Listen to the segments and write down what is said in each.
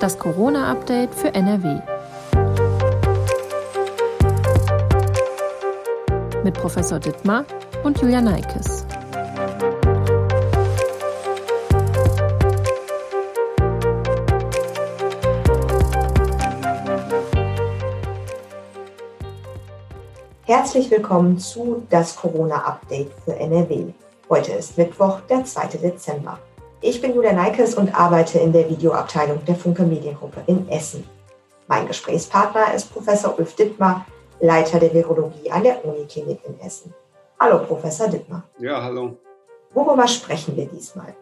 Das Corona-Update für NRW. Mit Professor Dittmar und Julia Neikes. Herzlich willkommen zu das Corona-Update für NRW. Heute ist Mittwoch, der 2. Dezember. Ich bin Julia Neikes und arbeite in der Videoabteilung der Funke Mediengruppe in Essen. Mein Gesprächspartner ist Professor Ulf Dittmar, Leiter der Virologie an der Uniklinik in Essen. Hallo, Professor Dittmar. Ja, hallo. Worüber sprechen wir diesmal?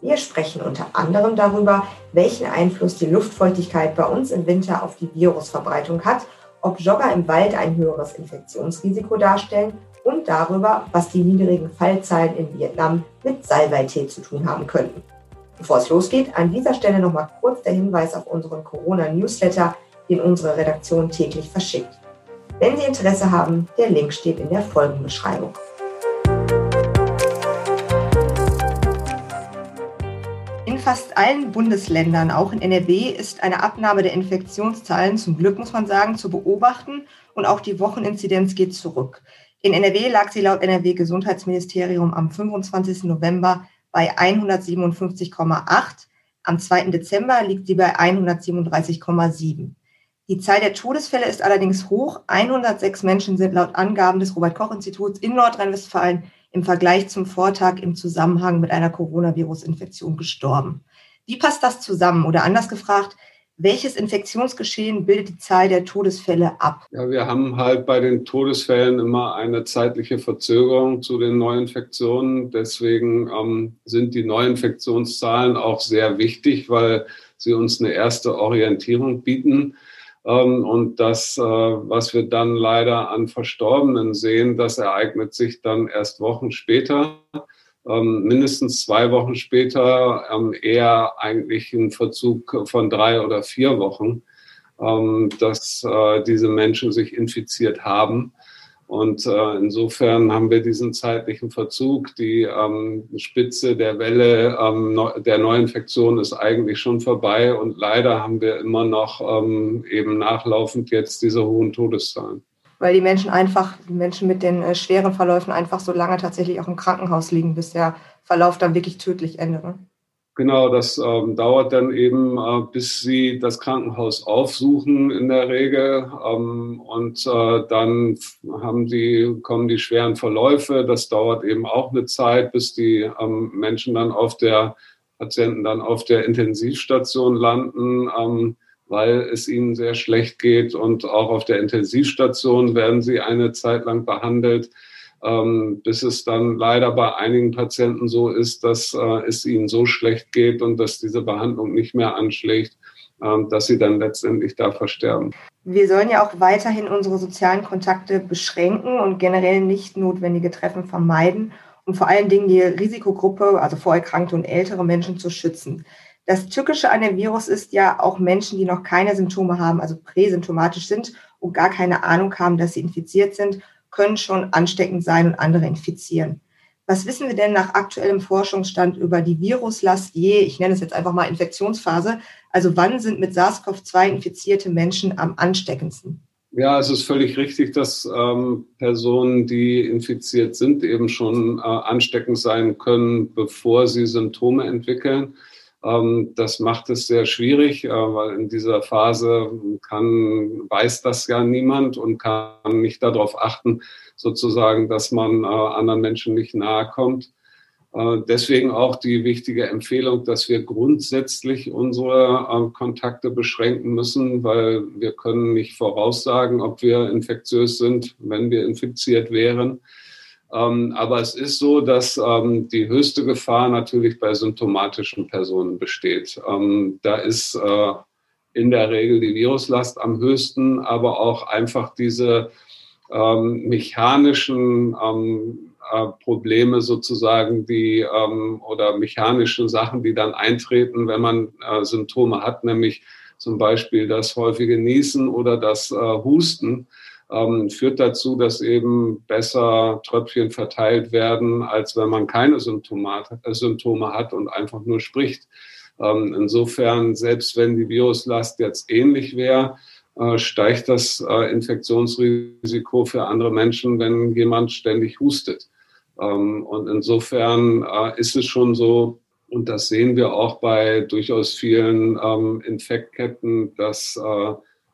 Wir sprechen unter anderem darüber, welchen Einfluss die Luftfeuchtigkeit bei uns im Winter auf die Virusverbreitung hat, ob Jogger im Wald ein höheres Infektionsrisiko darstellen und darüber, was die niedrigen Fallzahlen in Vietnam mit Salbeitee zu tun haben könnten. Bevor es losgeht, an dieser Stelle nochmal kurz der Hinweis auf unseren Corona-Newsletter, den unsere Redaktion täglich verschickt. Wenn Sie Interesse haben, der Link steht in der Folgenbeschreibung. Fast allen Bundesländern, auch in NRW, ist eine Abnahme der Infektionszahlen, zum Glück muss man sagen, zu beobachten und auch die Wocheninzidenz geht zurück. In NRW lag sie laut NRW-Gesundheitsministerium am 25. November bei 157,8. Am 2. Dezember liegt sie bei 137,7. Die Zahl der Todesfälle ist allerdings hoch. 106 Menschen sind laut Angaben des Robert-Koch-Instituts in Nordrhein-Westfalen im Vergleich zum Vortag im Zusammenhang mit einer Coronavirus-Infektion gestorben. Wie passt das zusammen? Oder anders gefragt, welches Infektionsgeschehen bildet die Zahl der Todesfälle ab? Ja, wir haben halt bei den Todesfällen immer eine zeitliche Verzögerung zu den Neuinfektionen. Deswegen ähm, sind die Neuinfektionszahlen auch sehr wichtig, weil sie uns eine erste Orientierung bieten. Ähm, und das, äh, was wir dann leider an Verstorbenen sehen, das ereignet sich dann erst Wochen später ähm, mindestens zwei Wochen später ähm, eher eigentlich ein Verzug von drei oder vier Wochen, dass äh, diese Menschen sich infiziert haben. Und äh, insofern haben wir diesen zeitlichen Verzug. Die ähm, Spitze der Welle ähm, der Neuinfektion ist eigentlich schon vorbei und leider haben wir immer noch ähm, eben nachlaufend jetzt diese hohen Todeszahlen weil die Menschen einfach, die Menschen mit den äh, schweren Verläufen einfach so lange tatsächlich auch im Krankenhaus liegen, bis der Verlauf dann wirklich tödlich endet. Ne? Genau, das ähm, dauert dann eben, äh, bis sie das Krankenhaus aufsuchen in der Regel. Ähm, und äh, dann haben die, kommen die schweren Verläufe. Das dauert eben auch eine Zeit, bis die ähm, Menschen dann auf der, Patienten dann auf der Intensivstation landen. Ähm, weil es ihnen sehr schlecht geht und auch auf der Intensivstation werden sie eine Zeit lang behandelt, ähm, bis es dann leider bei einigen Patienten so ist, dass äh, es ihnen so schlecht geht und dass diese Behandlung nicht mehr anschlägt, äh, dass sie dann letztendlich da versterben. Wir sollen ja auch weiterhin unsere sozialen Kontakte beschränken und generell nicht notwendige Treffen vermeiden, um vor allen Dingen die Risikogruppe, also vorerkrankte und ältere Menschen zu schützen. Das Tückische an dem Virus ist ja auch Menschen, die noch keine Symptome haben, also präsymptomatisch sind und gar keine Ahnung haben, dass sie infiziert sind, können schon ansteckend sein und andere infizieren. Was wissen wir denn nach aktuellem Forschungsstand über die Viruslast je, ich nenne es jetzt einfach mal Infektionsphase, also wann sind mit SARS-CoV-2 infizierte Menschen am ansteckendsten? Ja, es ist völlig richtig, dass ähm, Personen, die infiziert sind, eben schon äh, ansteckend sein können, bevor sie Symptome entwickeln. Ähm, das macht es sehr schwierig, äh, weil in dieser Phase kann, weiß das ja niemand und kann nicht darauf achten, sozusagen, dass man äh, anderen Menschen nicht nahe kommt. Äh, deswegen auch die wichtige Empfehlung, dass wir grundsätzlich unsere Kontakte beschränken müssen, weil wir können nicht voraussagen, ob wir infektiös sind, wenn wir infiziert wären. Ähm, aber es ist so, dass ähm, die höchste Gefahr natürlich bei symptomatischen Personen besteht. Ähm, da ist äh, in der Regel die Viruslast am höchsten, aber auch einfach diese ähm, mechanischen ähm, äh, Probleme sozusagen, die ähm, oder mechanische Sachen, die dann eintreten, wenn man äh, Symptome hat, nämlich zum Beispiel das häufige Niesen oder das äh, Husten ähm, führt dazu, dass eben besser Tröpfchen verteilt werden, als wenn man keine Symptome, äh, Symptome hat und einfach nur spricht. Ähm, insofern, selbst wenn die Viruslast jetzt ähnlich wäre, äh, steigt das äh, Infektionsrisiko für andere Menschen, wenn jemand ständig hustet. Ähm, und insofern ist es schon so, und das sehen wir auch bei durchaus vielen ähm, Infektketten, dass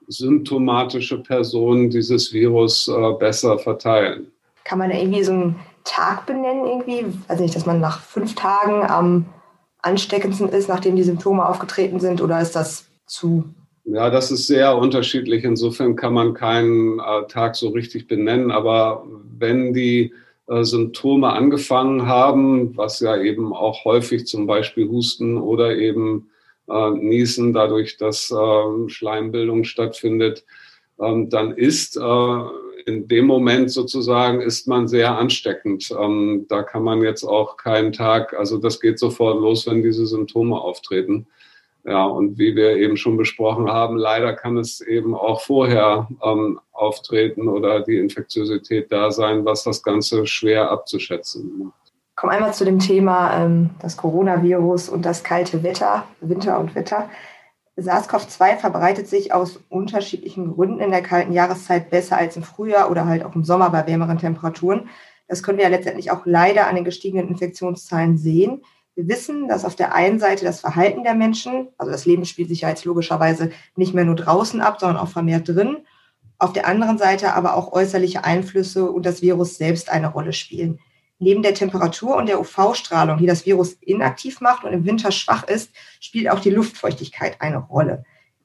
symptomatische Personen dieses Virus besser verteilen. Kann man da irgendwie so einen Tag benennen, irgendwie? Also nicht, dass man nach fünf Tagen am ansteckendsten ist, nachdem die Symptome aufgetreten sind, oder ist das zu ja, das ist sehr unterschiedlich. Insofern kann man keinen äh, Tag so richtig benennen. Aber wenn die äh, Symptome angefangen haben, was ja eben auch häufig zum Beispiel Husten oder eben äh, Niesen, dadurch, dass ähm, Schleimbildung stattfindet, ähm, dann ist äh, in dem Moment sozusagen ist man sehr ansteckend. Ähm, da kann man jetzt auch keinen Tag, also das geht sofort los, wenn diese Symptome auftreten. Ja, und wie wir eben schon besprochen haben, leider kann es eben auch vorher ähm, auftreten oder die Infektiosität da sein, was das Ganze schwer abzuschätzen macht. Kommen einmal zu dem Thema ähm, das Coronavirus und das kalte Wetter, Winter und Wetter. SARS-CoV-2 verbreitet sich aus unterschiedlichen Gründen in der kalten Jahreszeit besser als im Frühjahr oder halt auch im Sommer bei wärmeren Temperaturen. Das können wir ja letztendlich auch leider an den gestiegenen Infektionszahlen sehen. Wir wissen, dass auf der einen Seite das Verhalten der Menschen, also das Leben spielt sich ja jetzt logischerweise nicht mehr nur draußen ab, sondern auch vermehrt drin. Auf der anderen Seite aber auch äußerliche Einflüsse und das Virus selbst eine Rolle spielen. Neben der Temperatur und der UV-Strahlung, die das Virus inaktiv macht und im Winter schwach ist, spielt auch die Luftfeuchtigkeit eine Rolle.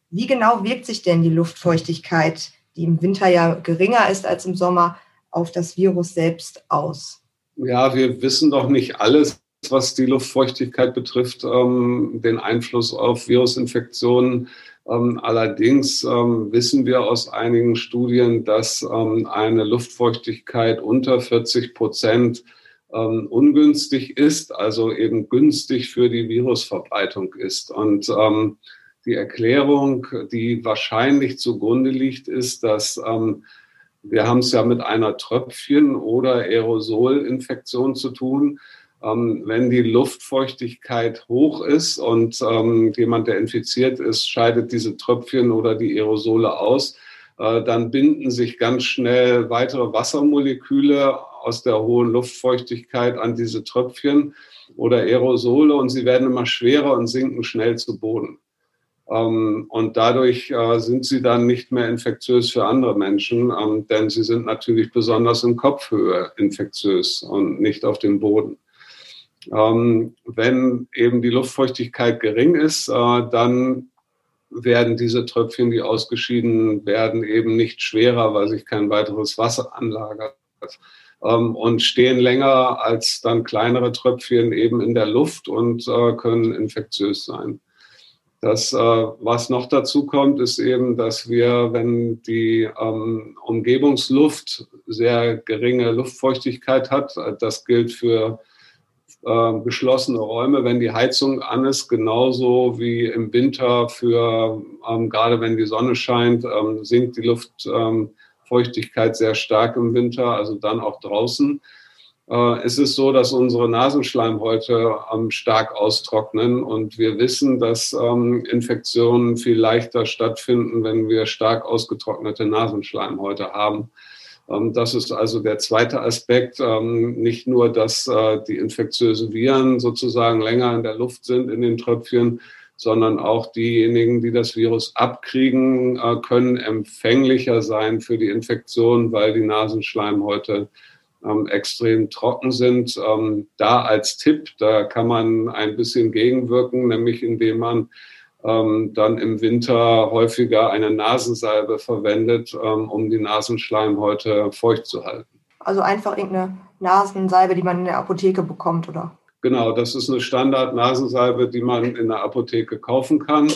Wie genau wirkt sich denn die Luftfeuchtigkeit, die im Winter ja geringer ist als im Sommer, auf das Virus selbst aus? Ja, wir wissen doch nicht alles was die Luftfeuchtigkeit betrifft, ähm, den Einfluss auf Virusinfektionen. Ähm, allerdings ähm, wissen wir aus einigen Studien, dass ähm, eine Luftfeuchtigkeit unter 40 Prozent ähm, ungünstig ist, also eben günstig für die Virusverbreitung ist. Und ähm, die Erklärung, die wahrscheinlich zugrunde liegt, ist, dass wir haben es ja mit einer Tröpfchen- oder Aerosolinfektion zu tun ähm, wenn die Luftfeuchtigkeit hoch ist und ähm, jemand, der infiziert ist, scheidet diese Tröpfchen oder die Aerosole aus, äh, dann binden sich ganz schnell weitere Wassermoleküle aus der hohen Luftfeuchtigkeit an diese Tröpfchen oder Aerosole und sie werden immer schwerer und sinken schnell zu Boden. Ähm, und dadurch äh, sind sie dann nicht mehr infektiös für andere Menschen, ähm, denn sie sind natürlich besonders in Kopfhöhe infektiös und nicht auf dem Boden. Ähm, wenn eben die Luftfeuchtigkeit gering ist, äh, dann werden diese Tröpfchen, die ausgeschieden werden, eben nicht schwerer, weil sich kein weiteres Wasser anlagert ähm, und stehen länger als dann kleinere Tröpfchen eben in der Luft und äh, können infektiös sein. Das, äh, was noch dazu kommt, ist eben, dass wir, wenn die ähm, Umgebungsluft sehr geringe Luftfeuchtigkeit hat, äh, das gilt für äh, geschlossene Räume, wenn die Heizung an ist, genauso wie im Winter für, ähm, gerade wenn die Sonne scheint, ähm, sinkt die Luftfeuchtigkeit ähm, sehr stark im Winter, also dann auch draußen. Äh, es ist so, dass unsere Nasenschleimhäute ähm, stark austrocknen und wir wissen, dass ähm, Infektionen viel leichter stattfinden, wenn wir stark ausgetrocknete Nasenschleimhäute haben. Ähm, das ist also der zweite Aspekt. Nicht nur, dass äh, die infektiösen Viren sozusagen länger in der Luft sind in den Tröpfchen, sondern auch diejenigen, die das Virus abkriegen, äh, können empfänglicher sein für die Infektion, weil die Nasenschleimhäute ähm, extrem trocken sind. Da als Tipp, da kann man ein bisschen gegenwirken, nämlich indem man ähm, dann im Winter häufiger eine Nasensalbe verwendet, ähm, um die Nasenschleimhäute feucht zu halten. Also einfach irgendeine Nasensalbe, die man in der Apotheke bekommt, oder? Genau, das ist eine Standard-Nasensalbe, die man in der Apotheke kaufen kann.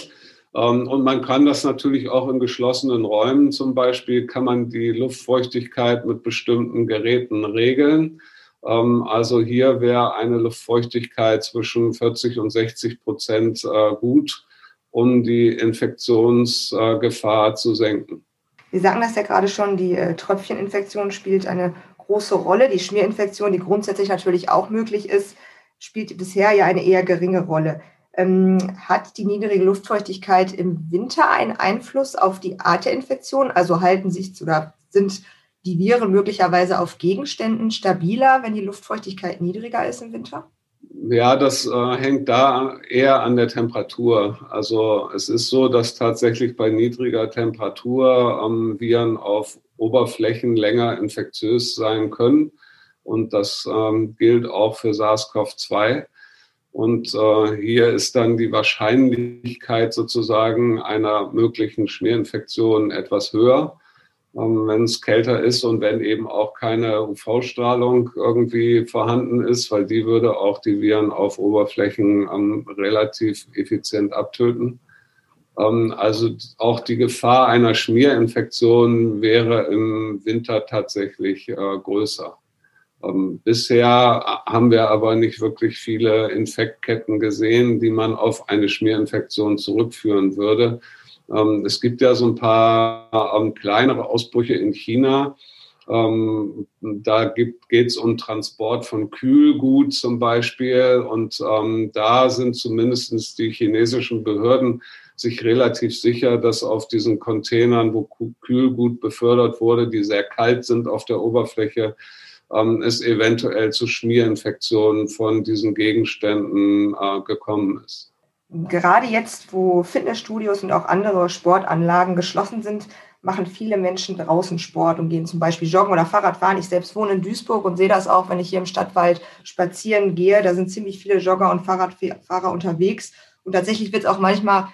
Ähm, und man kann das natürlich auch in geschlossenen Räumen zum Beispiel, kann man die Luftfeuchtigkeit mit bestimmten Geräten regeln. Ähm, also hier wäre eine Luftfeuchtigkeit zwischen 40 und 60 Prozent äh, gut um die Infektionsgefahr zu senken. Sie sagen das ja gerade schon, die äh, Tröpfcheninfektion spielt eine große Rolle. Die Schmierinfektion, die grundsätzlich natürlich auch möglich ist, spielt bisher ja eine eher geringe Rolle. Ähm, hat die niedrige Luftfeuchtigkeit im Winter einen Einfluss auf die Art der Infektion? Also halten sich oder sind die Viren möglicherweise auf Gegenständen stabiler, wenn die Luftfeuchtigkeit niedriger ist im Winter? Ja, das äh, hängt da eher an der Temperatur. Also es ist so, dass tatsächlich bei niedriger Temperatur ähm, Viren auf Oberflächen länger infektiös sein können. Und das ähm, gilt auch für SARS-CoV-2. Und äh, hier ist dann die Wahrscheinlichkeit sozusagen einer möglichen Schmierinfektion etwas höher, ähm, wenn es kälter ist und wenn eben auch keine UV-Strahlung irgendwie vorhanden ist, weil die würde auch die Viren auf Oberflächen ähm, relativ effizient abtöten. Ähm, also auch die Gefahr einer Schmierinfektion wäre im Winter tatsächlich äh, größer. Ähm, bisher haben wir aber nicht wirklich viele Infektketten gesehen, die man auf eine Schmierinfektion zurückführen würde. Ähm, es gibt ja so ein paar ähm, kleinere Ausbrüche in China. da geht es um Transport von Kühlgut zum Beispiel. Und da sind zumindest die chinesischen Behörden sich relativ sicher, dass auf diesen Containern, wo Kühlgut befördert wurde, die sehr kalt sind auf der Oberfläche, ähm, es eventuell zu Schmierinfektionen von diesen Gegenständen äh, gekommen ist. Gerade jetzt, wo Fitnessstudios und auch andere Sportanlagen geschlossen sind, machen viele Menschen draußen Sport und gehen zum Beispiel joggen oder Fahrradfahren. Ich selbst wohne in Duisburg und sehe das auch, wenn ich hier im Stadtwald spazieren gehe. Da sind ziemlich viele Jogger und Fahrradfahrer unterwegs. Und tatsächlich wird es auch manchmal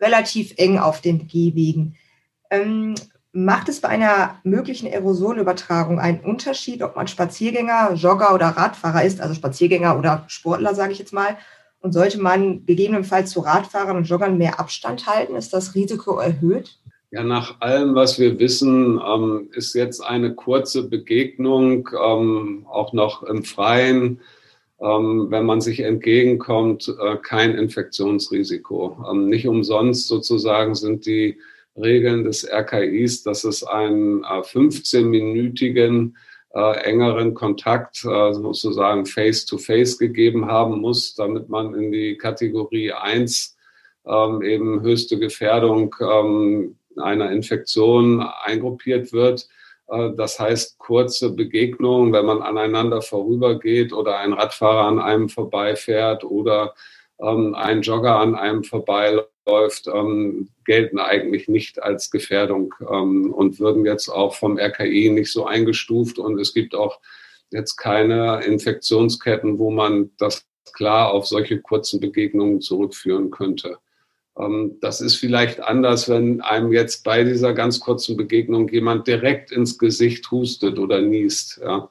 relativ eng auf den Gehwegen. Ähm, Macht es bei einer möglichen Aerosolübertragung einen Unterschied, ob man Spaziergänger, Jogger oder Radfahrer ist, also Spaziergänger oder Sportler, sage ich jetzt mal? Und sollte man gegebenenfalls zu Radfahrern und Joggern mehr Abstand halten? Ist das Risiko erhöht? Ja, nach allem, was wir wissen, ähm, ist jetzt eine kurze Begegnung, ähm, auch noch im Freien, ähm, wenn man sich entgegenkommt, äh, kein Infektionsrisiko. Nicht umsonst sozusagen sind die Regeln des RKIs, dass es einen 15-minütigen äh, äh, engeren Kontakt äh, sozusagen face-to-face -face gegeben haben muss, damit man in die Kategorie 1 ähm, eben höchste Gefährdung ähm, einer Infektion eingruppiert wird. Äh, das heißt, kurze Begegnungen, wenn man aneinander vorübergeht oder ein Radfahrer an einem vorbeifährt oder ähm, ein Jogger an einem vorbeiläuft läuft, ähm, gelten eigentlich nicht als Gefährdung ähm, und würden jetzt auch vom RKI nicht so eingestuft. Und es gibt auch jetzt keine Infektionsketten, wo man das klar auf solche kurzen Begegnungen zurückführen könnte. Ähm, das ist vielleicht anders, wenn einem jetzt bei dieser ganz kurzen Begegnung jemand direkt ins Gesicht hustet oder niest. Ja.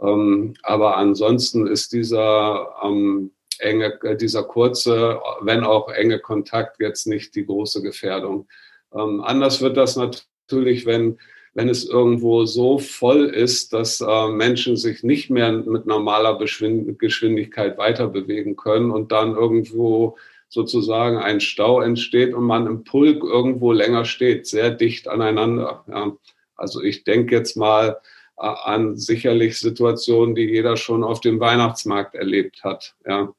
Ähm, aber ansonsten ist dieser ähm, enge, äh, dieser kurze, wenn auch enge Kontakt jetzt nicht die große Gefährdung. Ähm, anders wird das natürlich, wenn, wenn es irgendwo so voll ist, dass äh, Menschen sich nicht mehr mit normaler Geschwindigkeit weiter bewegen können und dann irgendwo sozusagen ein Stau entsteht und man im Pulk irgendwo länger steht, sehr dicht aneinander. Ja. Also ich denke jetzt mal an sicherlich Situationen, die jeder schon auf dem Weihnachtsmarkt erlebt hat. Ja.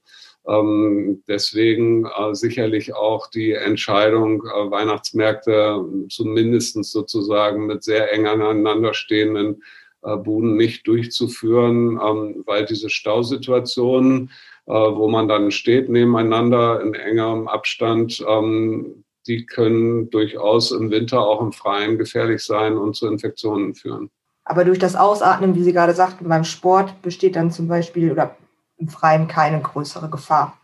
Ähm, deswegen äh, sicherlich auch die Entscheidung, äh, Weihnachtsmärkte zumindest sozusagen mit sehr eng aneinander stehenden äh, Buden nicht durchzuführen, ähm, weil diese Stausituationen, äh, wo man dann steht nebeneinander in engerem Abstand, ähm, die können durchaus im Winter auch im Freien gefährlich sein und zu Infektionen führen. Aber durch das Ausatmen, wie Sie gerade sagten, beim Sport besteht dann zum Beispiel oder im Freien keine größere Gefahr.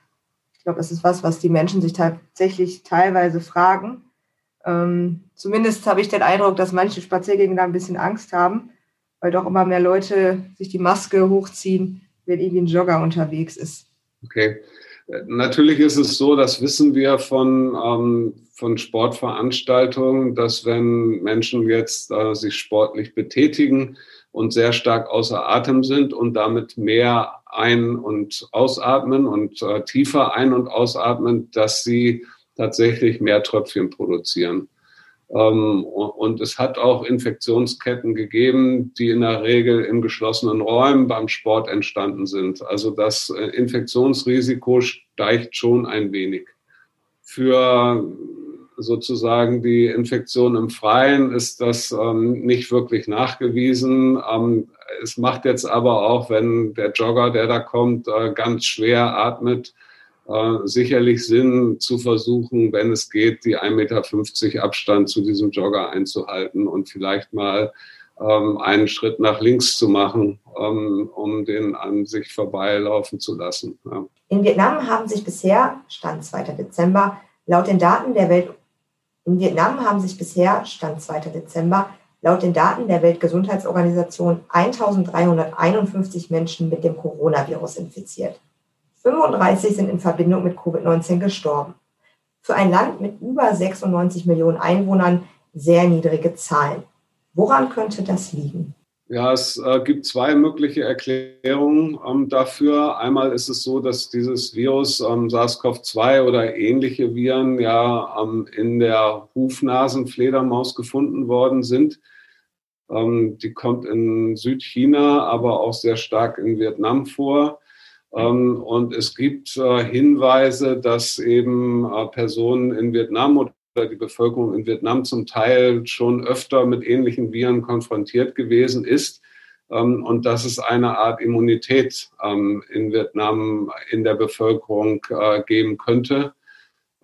Ich glaube, das ist was, was die Menschen sich tatsächlich teilweise fragen. Ähm, zumindest habe ich den Eindruck, dass manche Spaziergänger da ein bisschen Angst haben, weil doch immer mehr Leute sich die Maske hochziehen, wenn irgendwie ein Jogger unterwegs ist. Okay. Natürlich ist es so, das wissen wir von, ähm, von Sportveranstaltungen, dass wenn Menschen jetzt äh, sich sportlich betätigen und sehr stark außer Atem sind und damit mehr ein- und ausatmen und äh, tiefer ein- und ausatmen, dass sie tatsächlich mehr Tröpfchen produzieren. Ähm, und es hat auch Infektionsketten gegeben, die in der Regel in geschlossenen Räumen beim Sport entstanden sind. Also das äh, Infektionsrisiko steigt schon ein wenig. Für sozusagen die Infektion im Freien ist das ähm, nicht wirklich nachgewiesen. Ähm, es macht jetzt aber auch, wenn der Jogger, der da kommt, äh, ganz schwer atmet, äh, sicherlich Sinn zu versuchen, wenn es geht, die 1,50 Meter Abstand zu diesem Jogger einzuhalten und vielleicht mal ähm, einen Schritt nach links zu machen, ähm, um den an sich vorbeilaufen zu lassen. Ja. In Vietnam haben sich bisher, Stand 2. Dezember, laut den Daten der Welt in Vietnam haben sich bisher, Stand 2. Dezember, laut den Daten der Weltgesundheitsorganisation 1351 Menschen mit dem Coronavirus infiziert. 35 sind in Verbindung mit Covid-19 gestorben. Für ein Land mit über 96 Millionen Einwohnern sehr niedrige Zahlen. Woran könnte das liegen? Ja, es äh, gibt zwei mögliche Erklärungen ähm, dafür. Einmal ist es so, dass dieses Virus ähm, SARS-CoV-2 oder ähnliche Viren ja ähm, in der Hufnasenfledermaus gefunden worden sind. Die kommt in Südchina, aber auch sehr stark in Vietnam vor. Ähm, und es gibt äh, Hinweise, dass eben äh, Personen in Vietnam oder die Bevölkerung in Vietnam zum Teil schon öfter mit ähnlichen Viren konfrontiert gewesen ist ähm, und dass es eine Art Immunität ähm, in Vietnam in der Bevölkerung äh, geben könnte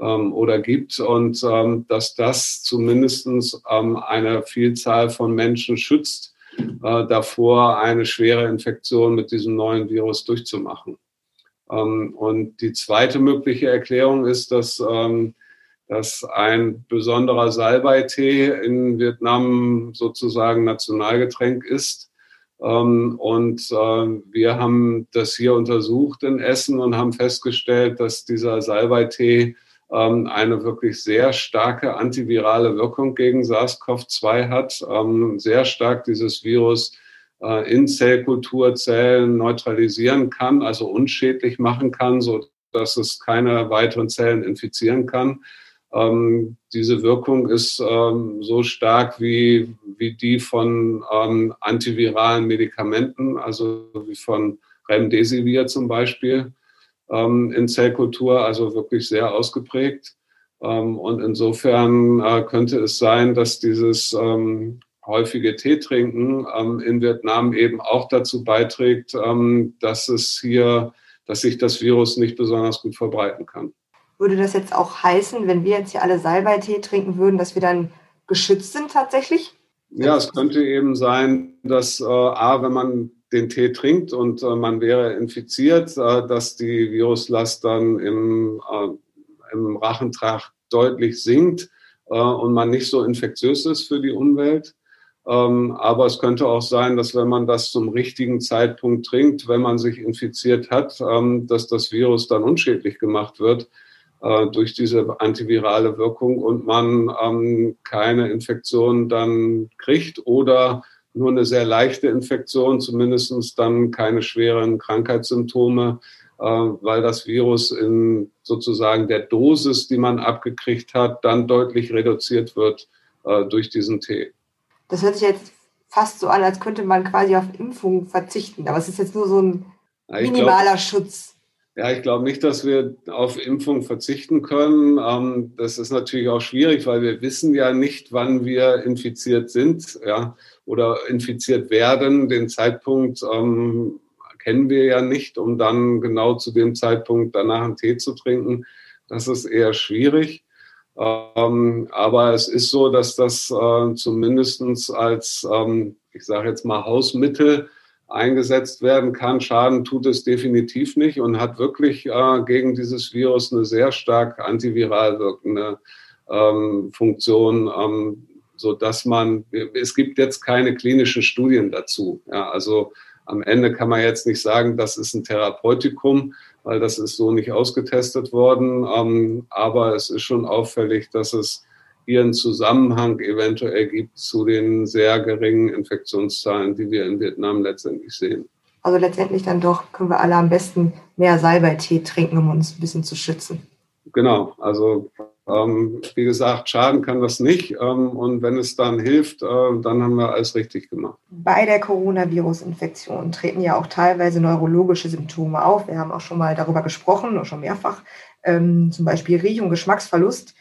oder gibt. Und dass das zumindest eine Vielzahl von Menschen schützt, äh, davor, eine schwere Infektion mit diesem neuen Virus durchzumachen. Ähm, und die zweite mögliche Erklärung ist, dass, ähm, dass ein besonderer Salbei-Tee in Vietnam sozusagen Nationalgetränk ist. Ähm, und äh, wir haben das hier untersucht in Essen und haben festgestellt, dass dieser Salbei-Tee eine wirklich sehr starke antivirale Wirkung gegen SARS-CoV-2 hat, ähm, sehr stark dieses Virus äh, in Zellkulturzellen neutralisieren kann, also unschädlich machen kann, so dass es keine weiteren Zellen infizieren kann. Ähm, diese Wirkung ist ähm, so stark wie, wie die von ähm, antiviralen Medikamenten, also wie von Remdesivir zum Beispiel ähm, in Zellkultur, also wirklich sehr ausgeprägt. Ähm, und insofern äh, könnte es sein, dass dieses ähm, häufige Tee trinken ähm, in Vietnam eben auch dazu beiträgt, ähm, dass es hier, dass sich das Virus nicht besonders gut verbreiten kann. Würde das jetzt auch heißen, wenn wir jetzt hier alle Salbeitee trinken würden, dass wir dann geschützt sind tatsächlich? Ja, es könnte eben sein, dass äh, A, wenn man den Tee trinkt und äh, man wäre infiziert, äh, dass die Viruslast dann im, äh, im Rachentrakt deutlich sinkt äh, und man nicht so infektiös ist für die Umwelt. Ähm, aber es könnte auch sein, dass wenn man das zum richtigen Zeitpunkt trinkt, wenn man sich infiziert hat, ähm, dass das Virus dann unschädlich gemacht wird äh, durch diese antivirale Wirkung und man ähm, keine Infektion dann kriegt oder nur eine sehr leichte Infektion, zumindest dann keine schweren Krankheitssymptome, äh, weil das Virus in sozusagen der Dosis, die man abgekriegt hat, dann deutlich reduziert wird äh, durch diesen Tee. Das hört sich jetzt fast so an, als könnte man quasi auf Impfungen verzichten. Aber es ist jetzt nur so ein minimaler glaub, Schutz. Ja, ich glaube nicht, dass wir auf Impfung verzichten können. Ähm, das ist natürlich auch schwierig, weil wir wissen ja nicht, wann wir infiziert sind ja, oder infiziert werden. Den Zeitpunkt ähm, kennen wir ja nicht, um dann genau zu dem Zeitpunkt danach einen Tee zu trinken. Das ist eher schwierig. Ähm, aber es ist so, dass das äh, zumindest als, ähm, ich sage jetzt mal, Hausmittel eingesetzt werden kann. Schaden tut es definitiv nicht und hat wirklich äh, gegen dieses Virus eine sehr stark antiviral wirkende ähm, Funktion, ähm, so dass man, es gibt jetzt keine klinischen Studien dazu. Ja, also am Ende kann man jetzt nicht sagen, das ist ein Therapeutikum, weil das ist so nicht ausgetestet worden. Ähm, aber es ist schon auffällig, dass es hier einen Zusammenhang eventuell gibt zu den sehr geringen Infektionszahlen, die wir in Vietnam letztendlich sehen. Also letztendlich dann doch können wir alle am besten mehr Salbeitee trinken, um uns ein bisschen zu schützen. Genau, also Ähm, wie gesagt, schaden kann das nicht. Ähm, und wenn es dann hilft, äh, dann haben wir alles richtig gemacht. Bei der Coronavirus-Infektion treten ja auch teilweise neurologische Symptome auf. Wir haben auch schon mal darüber gesprochen, schon mehrfach, ähm, zum Beispiel Riech- und Geschmacksverlust.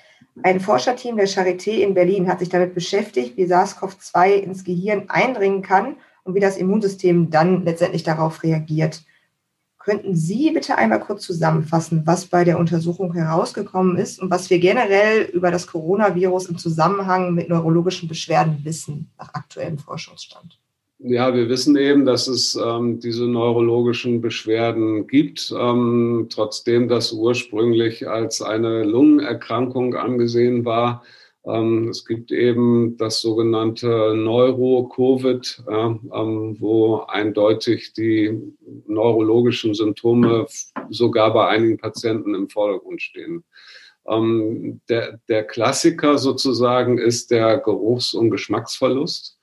Ein Forscherteam der Charité in Berlin hat sich damit beschäftigt, wie SARS-CoV-2 ins Gehirn eindringen kann und wie das Immunsystem dann letztendlich darauf reagiert. Könnten Sie bitte einmal kurz zusammenfassen, was bei der Untersuchung herausgekommen ist und was wir generell über das Coronavirus im Zusammenhang mit neurologischen Beschwerden wissen nach aktuellem Forschungsstand? Ja, wir wissen eben, dass es ähm, diese neurologischen Beschwerden gibt, ähm, trotzdem das ursprünglich als eine Lungenerkrankung angesehen war es gibt eben das sogenannte Neuro-Covid, ähm, wo eindeutig die neurologischen Symptome sogar bei einigen Patienten im Vordergrund stehen. Ähm, der, der Klassiker sozusagen ist der Geruchs- und Geschmacksverlust.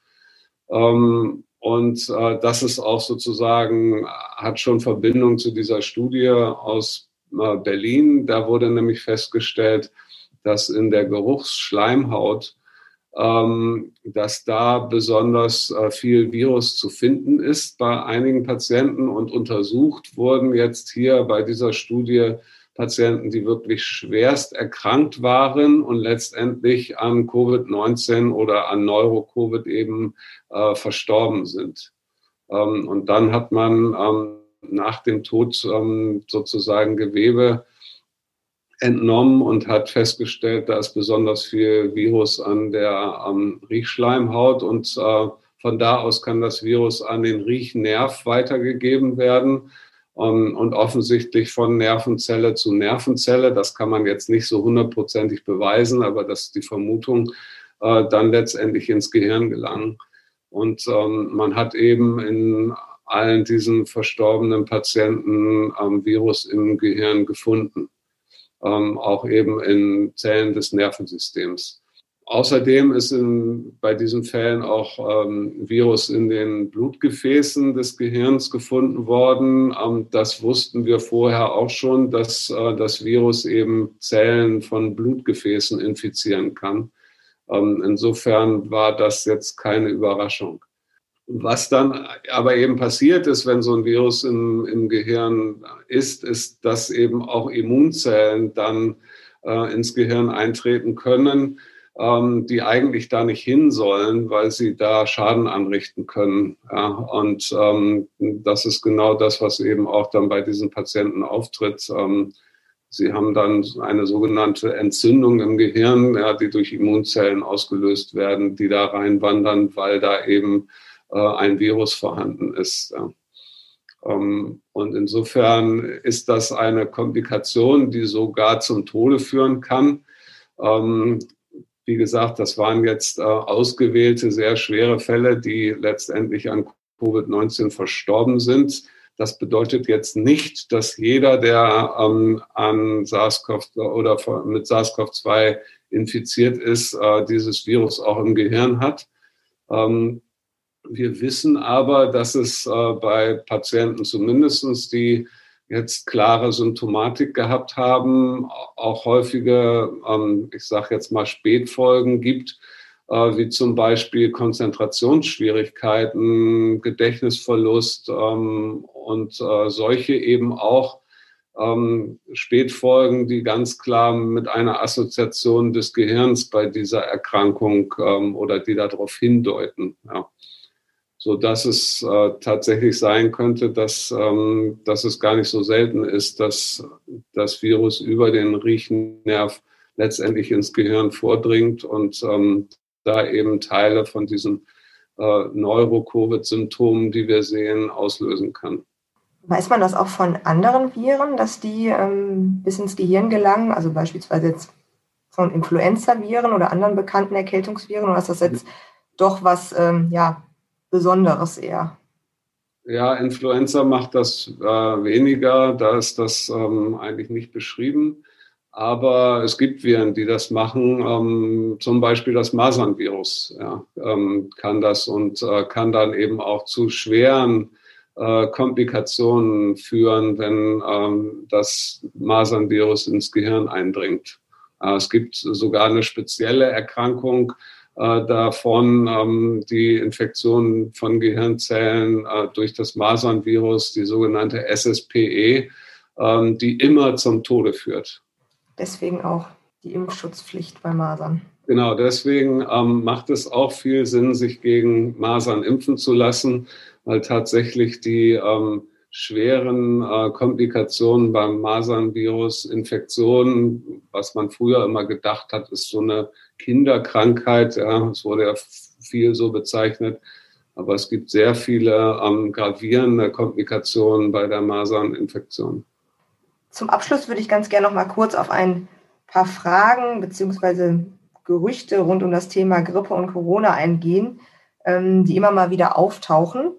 Und äh, das ist auch sozusagen, hat schon Verbindung zu dieser Studie aus äh, Berlin. Da wurde nämlich festgestellt, dass in der Geruchsschleimhaut, ähm, dass da besonders äh, viel Virus zu finden ist bei einigen Patienten und untersucht wurden jetzt hier bei dieser Studie Patienten, die wirklich schwerst erkrankt waren und letztendlich an Covid-19 oder an Neuro-Covid eben äh, verstorben sind. Ähm, und dann hat man ähm, nach dem Tod ähm, sozusagen Gewebe entnommen und hat festgestellt, da ist besonders viel Virus an der ähm, Riechschleimhaut und äh, von da aus kann das Virus an den Riechnerv weitergegeben werden ähm, und offensichtlich von Nervenzelle zu Nervenzelle. Das kann man jetzt nicht so hundertprozentig beweisen, aber das ist die Vermutung, äh, dann letztendlich ins Gehirn gelangen. Und ähm, man hat eben in allen diesen verstorbenen Patienten ähm, Virus im Gehirn gefunden ähm, auch eben in Zellen des Nervensystems. Außerdem ist in, bei diesen Fällen auch ähm, Virus in den Blutgefäßen des Gehirns gefunden worden. Ähm, das wussten wir vorher auch schon, dass äh, das Virus eben Zellen von Blutgefäßen infizieren kann. Ähm, insofern war das jetzt keine Überraschung. Was dann aber eben passiert ist, wenn so ein Virus im, im Gehirn ist, ist, dass eben auch Immunzellen dann äh, ins Gehirn eintreten können, ähm, die eigentlich da nicht hin sollen, weil sie da Schaden anrichten können. Ja, und ähm, das ist genau das, was eben auch dann bei diesen Patienten auftritt. Ähm, sie haben dann eine sogenannte Entzündung im Gehirn, ja, die durch Immunzellen ausgelöst werden, die da reinwandern, weil da eben ein Virus vorhanden ist. Ähm, und insofern ist das eine Komplikation, die sogar zum Tode führen kann. Ähm, wie gesagt, das waren jetzt äh, ausgewählte, sehr schwere Fälle, die letztendlich an Covid-19 verstorben sind. Das bedeutet jetzt nicht, dass jeder, der ähm, an SARS-CoV oder mit SARS-CoV-2 infiziert ist, äh, dieses Virus auch im Gehirn hat. Wir wissen aber, dass es äh, bei Patienten zumindestens, die jetzt klare Symptomatik gehabt haben, auch häufige, ähm, ich sage jetzt mal Spätfolgen gibt, äh, wie zum Beispiel Konzentrationsschwierigkeiten, Gedächtnisverlust ähm, und äh, solche eben auch ähm, Spätfolgen, die ganz klar mit einer Assoziation des Gehirns bei dieser Erkrankung ähm, oder die darauf hindeuten. Ja so dass es äh, tatsächlich sein könnte, dass, ähm, dass es gar nicht so selten ist, dass das Virus über den Riechennerv letztendlich ins Gehirn vordringt und ähm, da eben Teile von diesen äh, Neuro-Covid-Symptomen, die wir sehen, auslösen kann. Weiß man das auch von anderen Viren, dass die ähm, bis ins Gehirn gelangen, also beispielsweise jetzt von Influenza-Viren oder anderen bekannten Erkältungsviren, oder ist das jetzt doch was, ähm, ja, Besonderes eher. Ja, Influenza macht das äh, weniger, da ist das ähm, eigentlich nicht beschrieben. Aber es gibt Viren, die das machen. Ähm, zum Beispiel das Masernvirus ja, ähm, kann das und äh, kann dann eben auch zu schweren äh, Komplikationen führen, wenn ähm, das Masernvirus ins Gehirn eindringt. Äh, es gibt sogar eine spezielle Erkrankung äh, davon, ähm, die Infektion von Gehirnzellen äh, durch das Masernvirus, die sogenannte SSPE, ähm, die immer zum Tode führt. Deswegen auch die Impfschutzpflicht bei Masern. Genau, deswegen ähm, macht es auch viel Sinn, sich gegen Masern impfen zu lassen, weil tatsächlich die ähm, schweren äh, Komplikationen beim Masernvirus, Infektionen, was man früher immer gedacht hat, ist so eine Kinderkrankheit. Ja, es wurde ja viel so bezeichnet. Aber es gibt sehr viele ähm, gravierende Komplikationen bei der Maserninfektion. Zum Abschluss würde ich ganz gerne noch mal kurz auf ein paar Fragen bzw. Gerüchte rund um das Thema Grippe und Corona eingehen, ähm, die immer mal wieder auftauchen.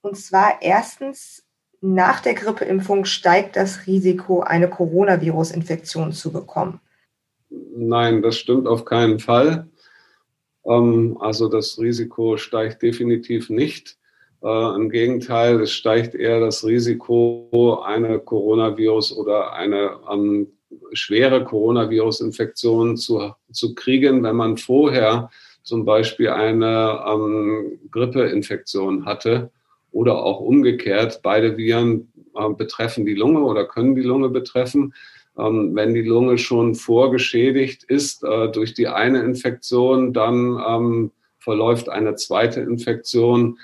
Und zwar erstens, nach der Grippeimpfung steigt das Risiko, eine Coronavirus-Infektion zu bekommen. Nein, das stimmt auf keinen Fall. Ähm, also das Risiko steigt definitiv nicht. Äh, Im Gegenteil, es steigt eher das Risiko, eine Coronavirus oder eine ähm, schwere Coronavirus-Infektion zu, zu kriegen, wenn man vorher zum Beispiel eine ähm, Grippeinfektion hatte oder auch umgekehrt. Beide Viren äh, betreffen die Lunge oder können die Lunge betreffen. Ähm, wenn die Lunge schon vorgeschädigt ist äh, durch die eine Infektion, dann ähm, verläuft eine zweite Infektion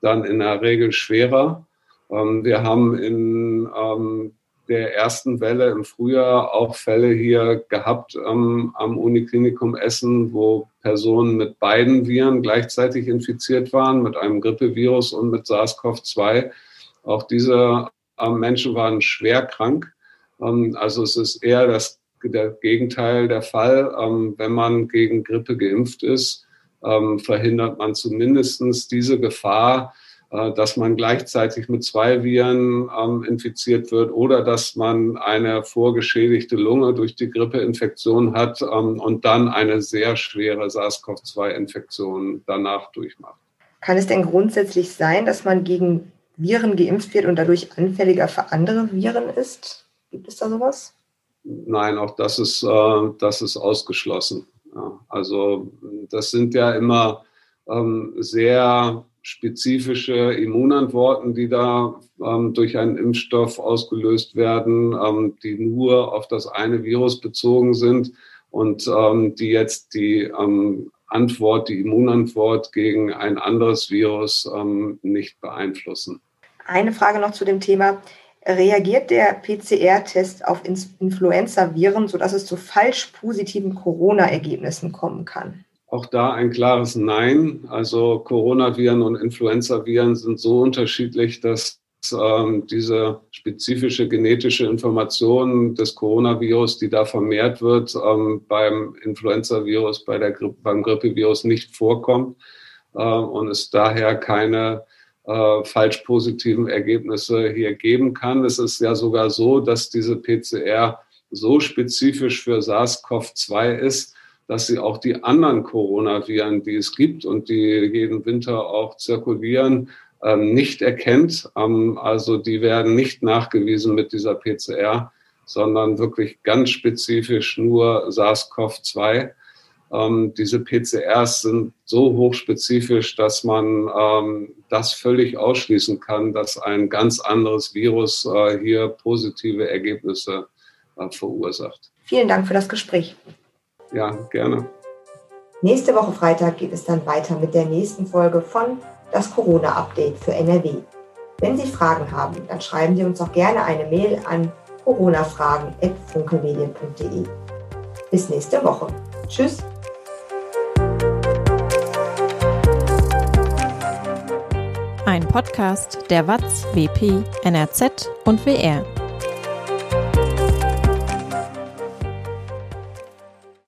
dann in der Regel schwerer. Ähm, wir haben in ähm, der ersten Welle im Frühjahr auch Fälle hier gehabt ähm, am Uniklinikum Essen, wo Personen mit beiden Viren gleichzeitig infiziert waren, mit einem Grippevirus und mit SARS-CoV-2. Auch diese äh, Menschen waren schwer krank. Ähm, also es ist eher das der Gegenteil der Fall. Ähm, wenn man gegen Grippe geimpft ist, ähm, verhindert man zumindest diese Gefahr, dass man gleichzeitig mit zwei Viren ähm, infiziert wird oder dass man eine vorgeschädigte Lunge durch die Grippeinfektion hat ähm, und dann eine sehr schwere SARS-CoV-2-Infektion danach durchmacht. Kann es denn grundsätzlich sein, dass man gegen Viren geimpft wird und dadurch anfälliger für andere Viren ist? Gibt es da sowas? Nein, auch das ist, äh, das ist ausgeschlossen. Ja, also das sind ja immer ähm, sehr spezifische Immunantworten, die da ähm, durch einen Impfstoff ausgelöst werden, ähm, die nur auf das eine Virus bezogen sind und ähm, die jetzt die ähm, Antwort, die Immunantwort gegen ein anderes Virus ähm, nicht beeinflussen. Eine Frage noch zu dem Thema. Reagiert der PCR-Test auf Influenza-Viren, sodass es zu falsch positiven Corona-Ergebnissen kommen kann? Auch da ein klares Nein. Also Coronaviren und Influenzaviren sind so unterschiedlich, dass ähm, diese spezifische genetische Information des Coronavirus, die da vermehrt wird, ähm, beim Influenzavirus, bei der Gri beim Grippevirus nicht vorkommt äh, und es daher keine äh, falsch positiven Ergebnisse hier geben kann. Es ist ja sogar so, dass diese PCR so spezifisch für SARS-CoV-2 ist, dass sie auch die anderen Coronaviren, die es gibt und die jeden Winter auch zirkulieren, ähm, nicht erkennt. Ähm, also die werden nicht nachgewiesen mit dieser PCR, sondern wirklich ganz spezifisch nur SARS-CoV-2. Ähm, diese PCRs sind so hochspezifisch, dass man das völlig ausschließen kann, dass ein ganz anderes Virus äh, hier positive Ergebnisse äh, verursacht. Vielen Dank für das Gespräch. Ja, gerne. Nächste Woche Freitag geht es dann weiter mit der nächsten Folge von das Corona-Update für NRW. Wenn Sie Fragen haben, dann schreiben Sie uns doch gerne eine Mail an coronafragen.funkelmedien.de. Bis nächste Woche. Tschüss. Ein Podcast der WAZ, WP, NRZ und WR.